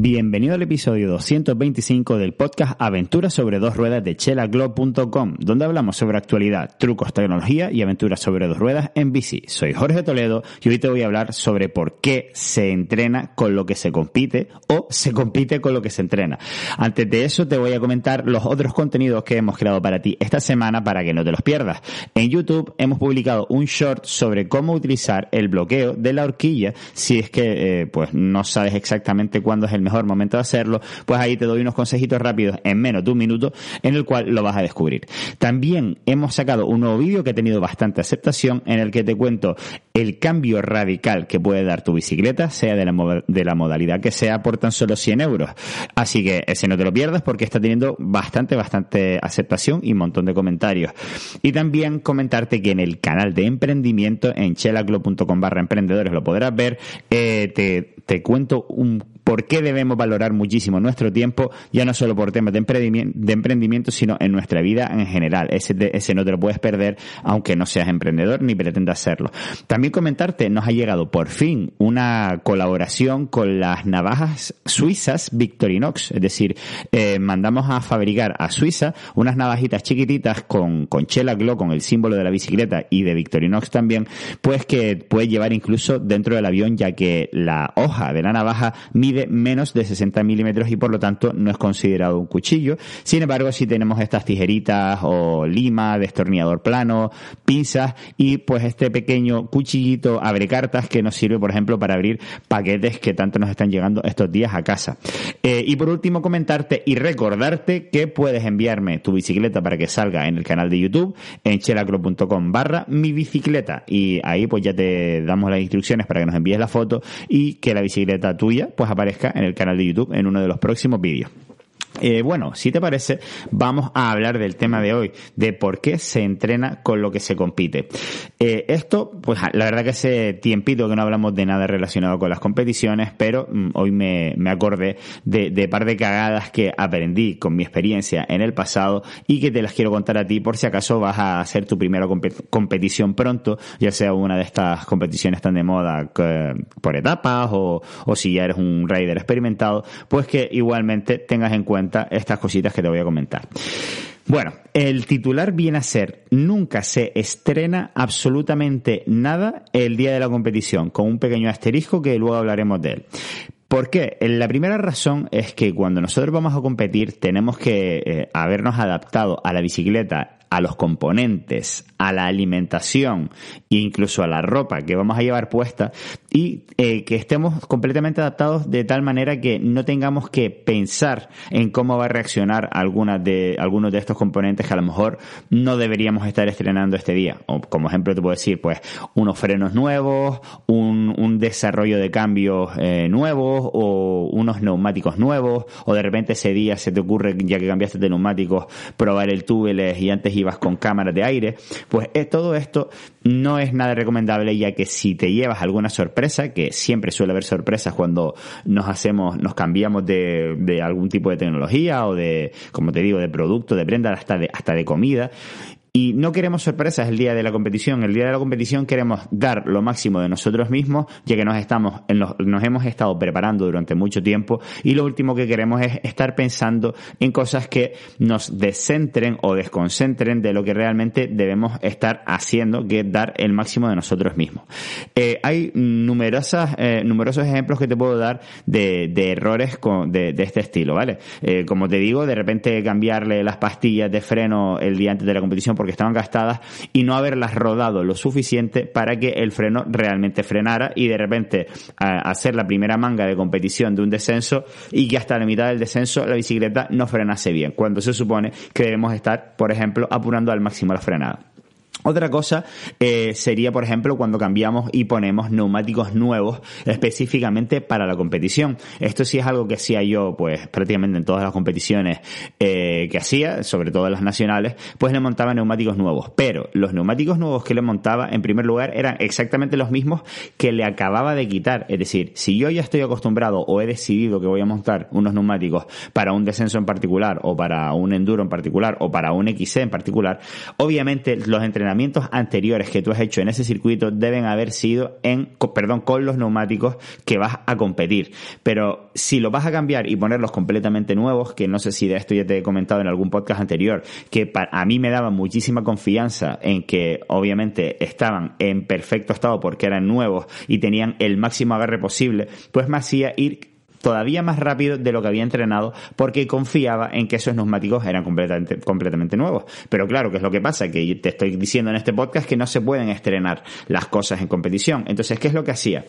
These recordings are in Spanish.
Bienvenido al episodio 225 del podcast Aventuras sobre dos ruedas de chelaglobe.com, donde hablamos sobre actualidad, trucos, tecnología y aventuras sobre dos ruedas en bici. Soy Jorge Toledo y hoy te voy a hablar sobre por qué se entrena con lo que se compite o se compite con lo que se entrena. Antes de eso te voy a comentar los otros contenidos que hemos creado para ti esta semana para que no te los pierdas. En YouTube hemos publicado un short sobre cómo utilizar el bloqueo de la horquilla si es que eh, pues no sabes exactamente cuándo es el mejor momento de hacerlo, pues ahí te doy unos consejitos rápidos en menos de un minuto en el cual lo vas a descubrir. También hemos sacado un nuevo vídeo que ha tenido bastante aceptación en el que te cuento el cambio radical que puede dar tu bicicleta, sea de la, de la modalidad que sea, por tan solo 100 euros. Así que ese no te lo pierdas porque está teniendo bastante, bastante aceptación y un montón de comentarios. Y también comentarte que en el canal de emprendimiento en chelaclo.com barra emprendedores lo podrás ver, eh, te, te cuento un por qué debemos valorar muchísimo nuestro tiempo, ya no solo por temas de emprendimiento, sino en nuestra vida en general. Ese, ese no te lo puedes perder, aunque no seas emprendedor ni pretendas serlo. También comentarte, nos ha llegado por fin una colaboración con las navajas suizas Victorinox, es decir, eh, mandamos a fabricar a Suiza unas navajitas chiquititas con, con Chela Glow, con el símbolo de la bicicleta y de Victorinox también, pues que puedes llevar incluso dentro del avión, ya que la hoja de la navaja mide menos de 60 milímetros y por lo tanto no es considerado un cuchillo. Sin embargo, si tenemos estas tijeritas o lima, destornillador plano, pinzas y pues este pequeño cuchillito abre cartas que nos sirve, por ejemplo, para abrir paquetes que tanto nos están llegando estos días a casa. Eh, y por último, comentarte y recordarte que puedes enviarme tu bicicleta para que salga en el canal de YouTube en chelacro.com barra mi bicicleta y ahí pues ya te damos las instrucciones para que nos envíes la foto y que la bicicleta tuya pues aparezca en el canal de YouTube en uno de los próximos vídeos. Eh, bueno, si te parece, vamos a hablar del tema de hoy, de por qué se entrena con lo que se compite. Eh, esto, pues la verdad que hace tiempito que no hablamos de nada relacionado con las competiciones, pero mm, hoy me, me acordé de, de, par de cagadas que aprendí con mi experiencia en el pasado y que te las quiero contar a ti por si acaso vas a hacer tu primera competición pronto, ya sea una de estas competiciones tan de moda por etapas o, o si ya eres un rider experimentado, pues que igualmente tengas en cuenta estas cositas que te voy a comentar. Bueno, el titular viene a ser, nunca se estrena absolutamente nada el día de la competición, con un pequeño asterisco que luego hablaremos de él. ¿Por qué? La primera razón es que cuando nosotros vamos a competir tenemos que eh, habernos adaptado a la bicicleta a los componentes, a la alimentación incluso a la ropa que vamos a llevar puesta y eh, que estemos completamente adaptados de tal manera que no tengamos que pensar en cómo va a reaccionar algunas de, algunos de estos componentes que a lo mejor no deberíamos estar estrenando este día. O como ejemplo te puedo decir, pues, unos frenos nuevos, un, un desarrollo de cambios eh, nuevos o unos neumáticos nuevos o de repente ese día se te ocurre, ya que cambiaste de neumáticos, probar el túbeles y antes ibas con cámaras de aire, pues eh, todo esto no es nada recomendable ya que si te llevas alguna sorpresa, que siempre suele haber sorpresas cuando nos hacemos, nos cambiamos de, de algún tipo de tecnología o de, como te digo, de producto, de prenda, hasta de, hasta de comida, y no queremos sorpresas el día de la competición. El día de la competición queremos dar lo máximo de nosotros mismos, ya que nos estamos, nos hemos estado preparando durante mucho tiempo. Y lo último que queremos es estar pensando en cosas que nos descentren o desconcentren de lo que realmente debemos estar haciendo, que es dar el máximo de nosotros mismos. Eh, hay numerosas, eh, numerosos ejemplos que te puedo dar de, de errores con, de, de, este estilo, ¿vale? Eh, como te digo, de repente cambiarle las pastillas de freno el día antes de la competición porque estaban gastadas y no haberlas rodado lo suficiente para que el freno realmente frenara y de repente hacer la primera manga de competición de un descenso y que hasta la mitad del descenso la bicicleta no frenase bien, cuando se supone que debemos estar, por ejemplo, apurando al máximo la frenada. Otra cosa eh, sería, por ejemplo, cuando cambiamos y ponemos neumáticos nuevos específicamente para la competición. Esto sí es algo que hacía yo, pues prácticamente en todas las competiciones eh, que hacía, sobre todo en las nacionales, pues le montaba neumáticos nuevos. Pero los neumáticos nuevos que le montaba, en primer lugar, eran exactamente los mismos que le acababa de quitar. Es decir, si yo ya estoy acostumbrado o he decidido que voy a montar unos neumáticos para un descenso en particular, o para un enduro en particular, o para un XC en particular, obviamente los entrenamientos anteriores que tú has hecho en ese circuito deben haber sido en, perdón, con los neumáticos que vas a competir. Pero si lo vas a cambiar y ponerlos completamente nuevos, que no sé si de esto ya te he comentado en algún podcast anterior, que a mí me daba muchísima confianza en que obviamente estaban en perfecto estado porque eran nuevos y tenían el máximo agarre posible, pues me hacía ir todavía más rápido de lo que había entrenado porque confiaba en que esos neumáticos eran completamente, completamente nuevos. Pero claro, ¿qué es lo que pasa? Que te estoy diciendo en este podcast que no se pueden estrenar las cosas en competición. Entonces, ¿qué es lo que hacía?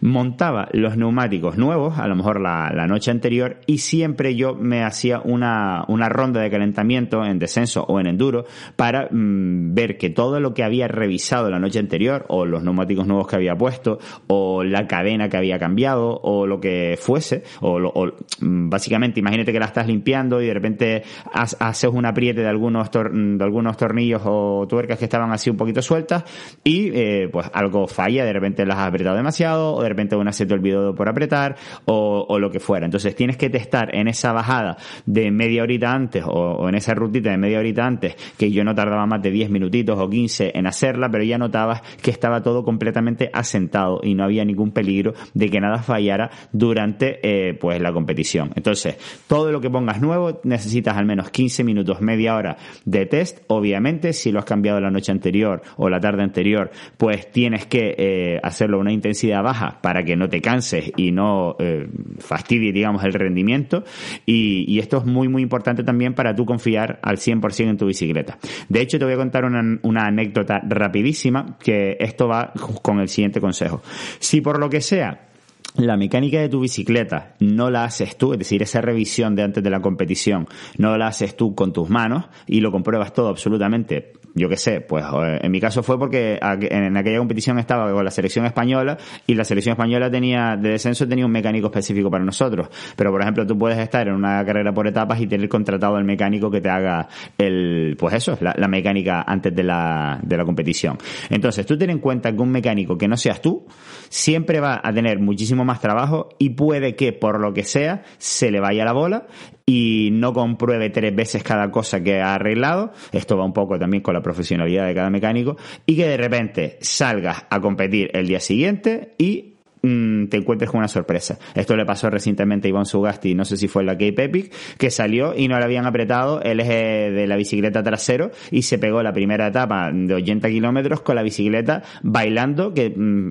Montaba los neumáticos nuevos, a lo mejor la, noche anterior, y siempre yo me hacía una, una ronda de calentamiento en descenso o en enduro para mm, ver que todo lo que había revisado la noche anterior, o los neumáticos nuevos que había puesto, o la cadena que había cambiado, o lo que fuese, o, mm, básicamente imagínate que la estás limpiando y de repente haces un apriete de algunos, de algunos tornillos o tuercas que estaban así un poquito sueltas y eh, pues algo falla, de repente las has apretado demasiado o de repente una se te olvidó por apretar o, lo que fuera. Entonces tienes que testar en esa bajada de media horita antes o, en esa rutita de media horita antes, que yo no tardaba más de 10 minutitos o 15 en hacerla, pero ya notabas que estaba todo completamente asentado y no había ningún peligro de que nada fallara durante eh, pues la competición. Entonces, todo lo que pongas nuevo necesitas al menos 15 minutos, media hora de test. Obviamente, si lo has cambiado la noche anterior o la tarde anterior, pues tienes que eh, hacerlo a una intensidad baja para que no te canses y no eh, fastidie, digamos, el rendimiento. Y, esto es muy, muy importante también para tú confiar al 100% en tu bicicleta. De hecho, te voy a contar una, una anécdota rapidísima que esto va con el siguiente consejo. Si por lo que sea la mecánica de tu bicicleta no la haces tú, es decir, esa revisión de antes de la competición no la haces tú con tus manos y lo compruebas todo absolutamente yo qué sé, pues en mi caso fue porque en aquella competición estaba con la selección española y la selección española tenía, de descenso tenía un mecánico específico para nosotros. Pero por ejemplo, tú puedes estar en una carrera por etapas y tener contratado al mecánico que te haga el, pues eso, la, la mecánica antes de la, de la competición. Entonces, tú ten en cuenta que un mecánico que no seas tú, siempre va a tener muchísimo más trabajo y puede que por lo que sea se le vaya la bola y no compruebe tres veces cada cosa que ha arreglado, esto va un poco también con la profesionalidad de cada mecánico, y que de repente salgas a competir el día siguiente y Mm, te encuentres con una sorpresa. Esto le pasó recientemente a Iván Sugasti, no sé si fue la Cape Epic, que salió y no le habían apretado el eje de la bicicleta trasero y se pegó la primera etapa de 80 kilómetros con la bicicleta bailando, que mm,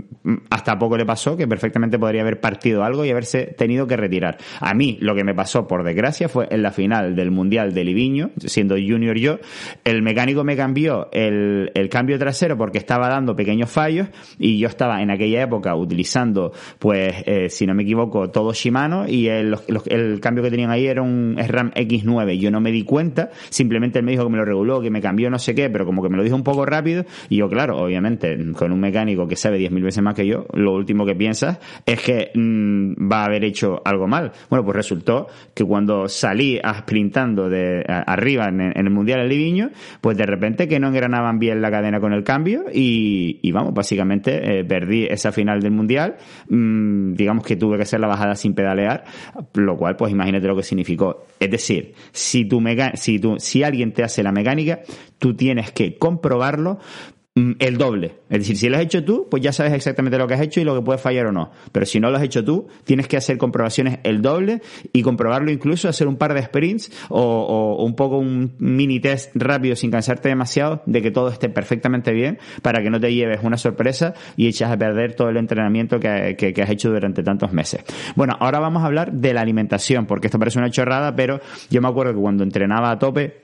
hasta poco le pasó, que perfectamente podría haber partido algo y haberse tenido que retirar. A mí lo que me pasó, por desgracia, fue en la final del Mundial de Liviño, siendo junior yo, el mecánico me cambió el, el cambio trasero porque estaba dando pequeños fallos y yo estaba en aquella época utilizando pues, eh, si no me equivoco, todo Shimano y el, cambio que tenían ahí era un SRAM X9. Yo no me di cuenta, simplemente él me dijo que me lo reguló, que me cambió no sé qué, pero como que me lo dijo un poco rápido y yo, claro, obviamente, con un mecánico que sabe 10.000 veces más que yo, lo último que piensas es que mm, va a haber hecho algo mal. Bueno, pues resultó que cuando salí sprintando de arriba en, el Mundial Liviño, pues de repente que no engranaban bien la cadena con el cambio y, vamos, básicamente eh, perdí esa final del Mundial Mm, digamos que tuve que hacer la bajada sin pedalear, lo cual pues imagínate lo que significó. Es decir, si, tu si, tu, si alguien te hace la mecánica, tú tienes que comprobarlo el doble. Es decir, si lo has hecho tú, pues ya sabes exactamente lo que has hecho y lo que puede fallar o no. Pero si no lo has hecho tú, tienes que hacer comprobaciones el doble y comprobarlo incluso, hacer un par de sprints o, un poco un mini test rápido sin cansarte demasiado de que todo esté perfectamente bien para que no te lleves una sorpresa y echas a perder todo el entrenamiento que, que has hecho durante tantos meses. Bueno, ahora vamos a hablar de la alimentación, porque esto parece una chorrada, pero yo me acuerdo que cuando entrenaba a tope,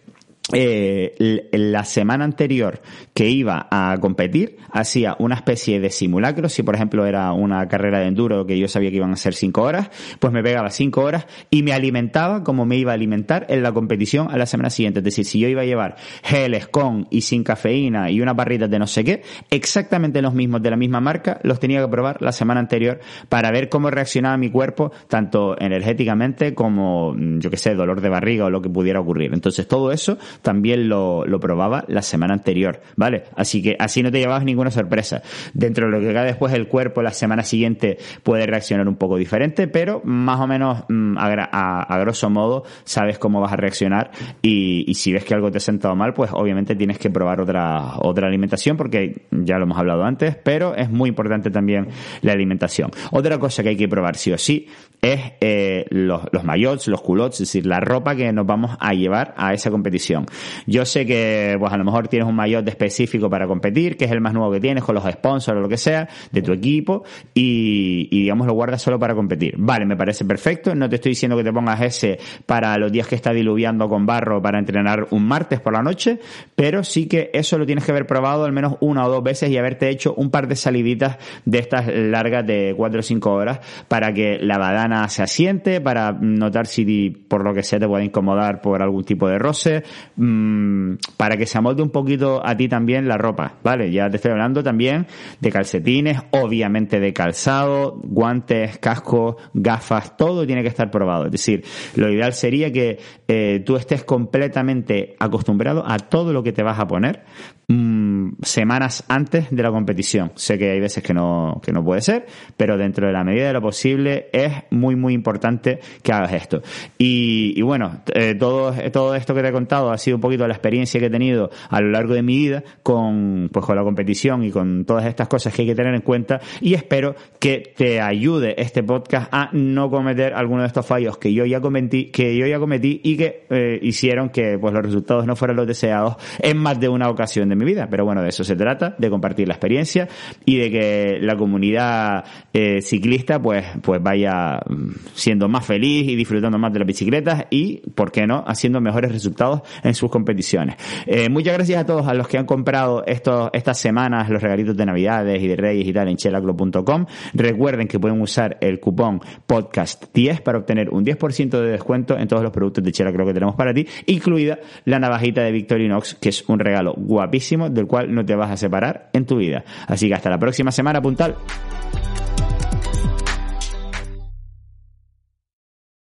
eh, la semana anterior que iba a competir hacía una especie de simulacro. Si por ejemplo era una carrera de enduro que yo sabía que iban a ser cinco horas pues me pegaba cinco horas y me alimentaba como me iba a alimentar en la competición a la semana siguiente. Es decir si yo iba a llevar geles con y sin cafeína y una barrita de no sé qué exactamente los mismos de la misma marca los tenía que probar la semana anterior para ver cómo reaccionaba mi cuerpo tanto energéticamente como yo que sé dolor de barriga o lo que pudiera ocurrir. Entonces todo eso también lo, lo, probaba la semana anterior, ¿vale? Así que así no te llevabas ninguna sorpresa. Dentro de lo que cae después el cuerpo, la semana siguiente puede reaccionar un poco diferente, pero más o menos mm, a, grosso modo sabes cómo vas a reaccionar y, y, si ves que algo te ha sentado mal, pues obviamente tienes que probar otra, otra alimentación porque ya lo hemos hablado antes, pero es muy importante también la alimentación. Otra cosa que hay que probar sí o sí es eh, los, los maillots, los culottes, es decir, la ropa que nos vamos a llevar a esa competición. Yo sé que, pues a lo mejor tienes un maillot específico para competir, que es el más nuevo que tienes, con los sponsors o lo que sea, de tu equipo, y, y digamos lo guardas solo para competir. Vale, me parece perfecto, no te estoy diciendo que te pongas ese para los días que está diluviando con barro para entrenar un martes por la noche, pero sí que eso lo tienes que haber probado al menos una o dos veces y haberte hecho un par de saliditas de estas largas de cuatro o cinco horas para que la badana se asiente, para notar si por lo que sea te puede incomodar por algún tipo de roce, mmm, para que se amolde un poquito a ti también la ropa, ¿vale? Ya te estoy hablando también de calcetines, obviamente de calzado, guantes, casco, gafas, todo tiene que estar probado. Es decir, lo ideal sería que eh, tú estés completamente acostumbrado a todo lo que te vas a poner mmm, semanas antes de la competición. Sé que hay veces que no, que no puede ser, pero dentro de la medida de lo posible es muy, muy importante que hagas esto. Y, y bueno, eh, todo, todo esto que te he contado ha sido un poquito la experiencia que he tenido a lo largo de mi vida con, pues, con la competición y con todas estas cosas que hay que tener en cuenta y espero que te ayude este podcast a no cometer alguno de estos fallos que yo ya cometí, que yo ya cometí y que eh, hicieron que pues los resultados no fueran los deseados en más de una ocasión de mi vida. Pero bueno, de eso se trata, de compartir la experiencia y de que la comunidad eh, ciclista pues, pues vaya siendo más feliz y disfrutando más de las bicicletas y, ¿por qué no?, haciendo mejores resultados en sus competiciones. Eh, muchas gracias a todos a los que han comprado estas semanas los regalitos de Navidades y de Reyes y tal en chelaclo.com. Recuerden que pueden usar el cupón podcast10 para obtener un 10% de descuento en todos los productos de Chelaclo que tenemos para ti, incluida la navajita de Victorinox, que es un regalo guapísimo del cual no te vas a separar en tu vida. Así que hasta la próxima semana, puntal.